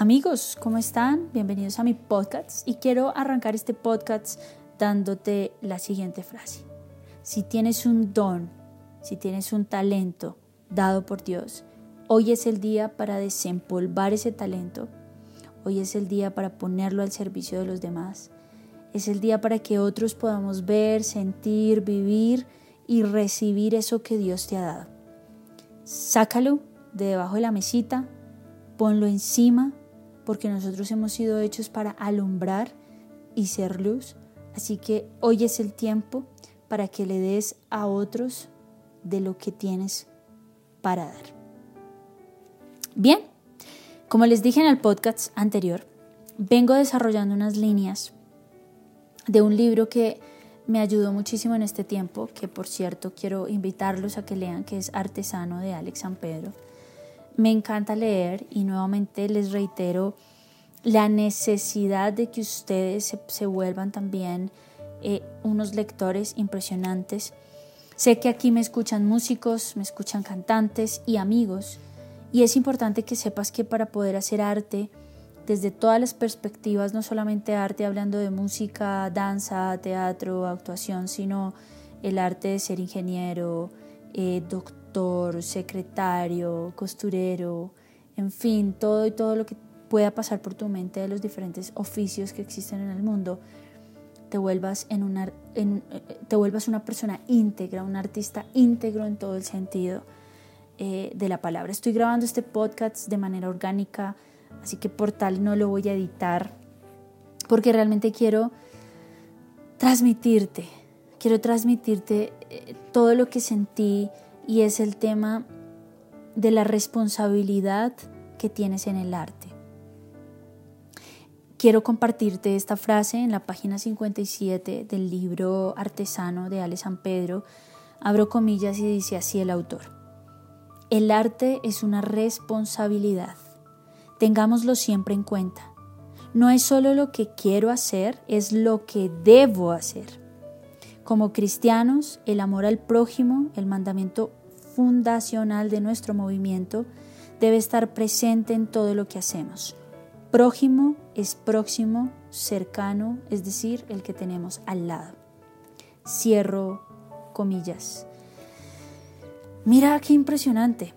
Amigos, ¿cómo están? Bienvenidos a mi podcast y quiero arrancar este podcast dándote la siguiente frase. Si tienes un don, si tienes un talento dado por Dios, hoy es el día para desempolvar ese talento, hoy es el día para ponerlo al servicio de los demás, es el día para que otros podamos ver, sentir, vivir y recibir eso que Dios te ha dado. Sácalo de debajo de la mesita, ponlo encima porque nosotros hemos sido hechos para alumbrar y ser luz. Así que hoy es el tiempo para que le des a otros de lo que tienes para dar. Bien, como les dije en el podcast anterior, vengo desarrollando unas líneas de un libro que me ayudó muchísimo en este tiempo, que por cierto quiero invitarlos a que lean, que es Artesano de Alex San Pedro. Me encanta leer y nuevamente les reitero la necesidad de que ustedes se, vuelvan también eh, unos lectores impresionantes. Sé que aquí me escuchan músicos, me escuchan cantantes y amigos y es importante que sepas que para poder hacer arte desde todas las perspectivas, no solamente arte hablando de música, danza, teatro, actuación, sino el arte de ser ingeniero, eh, doctor, secretario, costurero, en fin, todo y todo lo que pueda pasar por tu mente de los diferentes oficios que existen en el mundo, te vuelvas, en una, en, te vuelvas una persona íntegra, un artista íntegro en todo el sentido eh, de la palabra. Estoy grabando este podcast de manera orgánica, así que por tal no lo voy a editar, porque realmente quiero transmitirte, quiero transmitirte eh, todo lo que sentí, y es el tema de la responsabilidad que tienes en el arte. Quiero compartirte esta frase en la página 57 del libro Artesano de Ale San Pedro. Abro comillas y dice así el autor. El arte es una responsabilidad. Tengámoslo siempre en cuenta. No es solo lo que quiero hacer, es lo que debo hacer. Como cristianos, el amor al prójimo, el mandamiento fundacional de nuestro movimiento debe estar presente en todo lo que hacemos. Prójimo es próximo, cercano, es decir, el que tenemos al lado. Cierro comillas. Mira qué impresionante.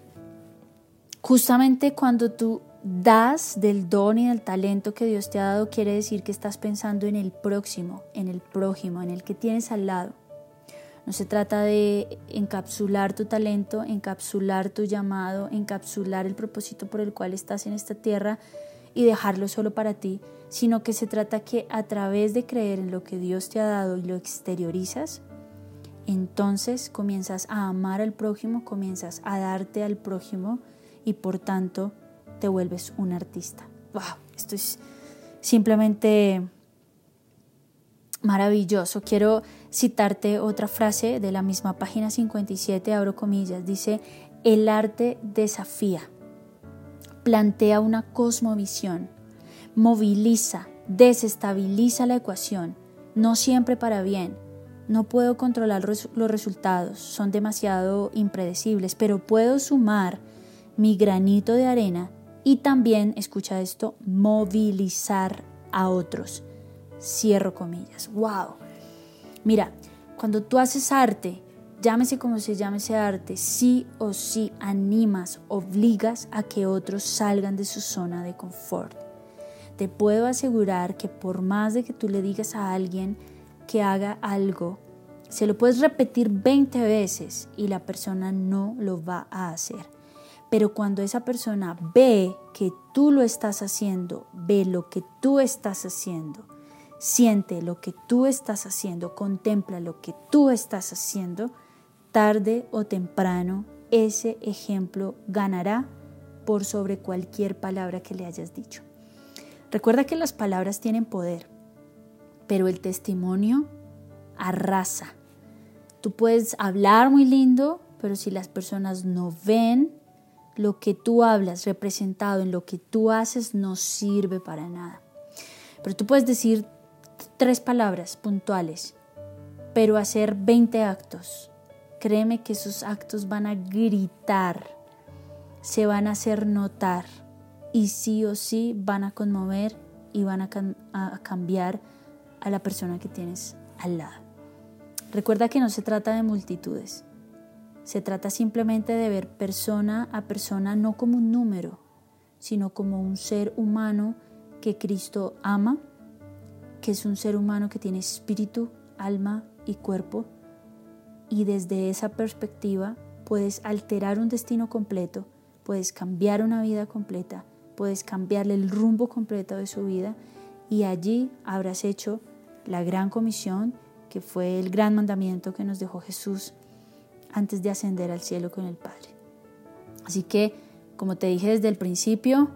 Justamente cuando tú das del don y del talento que Dios te ha dado, quiere decir que estás pensando en el próximo, en el prójimo, en el que tienes al lado. No se trata de encapsular tu talento, encapsular tu llamado, encapsular el propósito por el cual estás en esta tierra y dejarlo solo para ti, sino que se trata que a través de creer en lo que Dios te ha dado y lo exteriorizas, entonces comienzas a amar al prójimo, comienzas a darte al prójimo y por tanto te vuelves un artista. ¡Wow! Esto es simplemente maravilloso. Quiero citarte otra frase de la misma página 57, abro comillas, dice, el arte desafía, plantea una cosmovisión, moviliza, desestabiliza la ecuación, no siempre para bien. No puedo controlar los resultados, son demasiado impredecibles, pero puedo sumar mi granito de arena y también, escucha esto, movilizar a otros. Cierro comillas. ¡Wow! Mira, cuando tú haces arte, llámese como se llame ese arte, sí o sí animas, obligas a que otros salgan de su zona de confort. Te puedo asegurar que por más de que tú le digas a alguien que haga algo, se lo puedes repetir 20 veces y la persona no lo va a hacer. Pero cuando esa persona ve que tú lo estás haciendo, ve lo que tú estás haciendo, Siente lo que tú estás haciendo, contempla lo que tú estás haciendo, tarde o temprano ese ejemplo ganará por sobre cualquier palabra que le hayas dicho. Recuerda que las palabras tienen poder, pero el testimonio arrasa. Tú puedes hablar muy lindo, pero si las personas no ven lo que tú hablas representado en lo que tú haces, no sirve para nada. Pero tú puedes decir tres palabras puntuales, pero hacer 20 actos. Créeme que esos actos van a gritar se van a hacer notar y sí o sí van a conmover y van a, cambiar a la persona que tienes al lado. Recuerda que no se trata de multitudes, se trata simplemente de ver persona a persona no como un número, sino como un ser humano que Cristo ama, que es un ser humano que tiene espíritu, alma y cuerpo, y desde esa perspectiva puedes alterar un destino completo, puedes cambiar una vida completa, puedes cambiarle el rumbo completo de su vida. Y allí habrás hecho la gran comisión que fue el gran mandamiento que nos dejó Jesús antes de ascender al cielo con el Padre. Así que, como te dije desde el principio,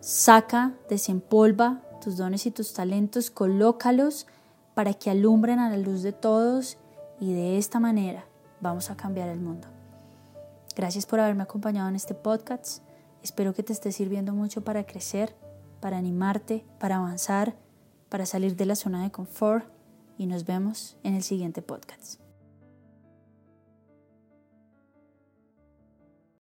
saca, desempolva tus dones y tus talentos, colócalos para que alumbren a la luz de todos y de esta manera vamos a cambiar el mundo. Gracias por haberme acompañado en este podcast. Espero que te esté sirviendo mucho para crecer, para animarte, para avanzar, para salir de la zona de confort y nos vemos en el siguiente podcast.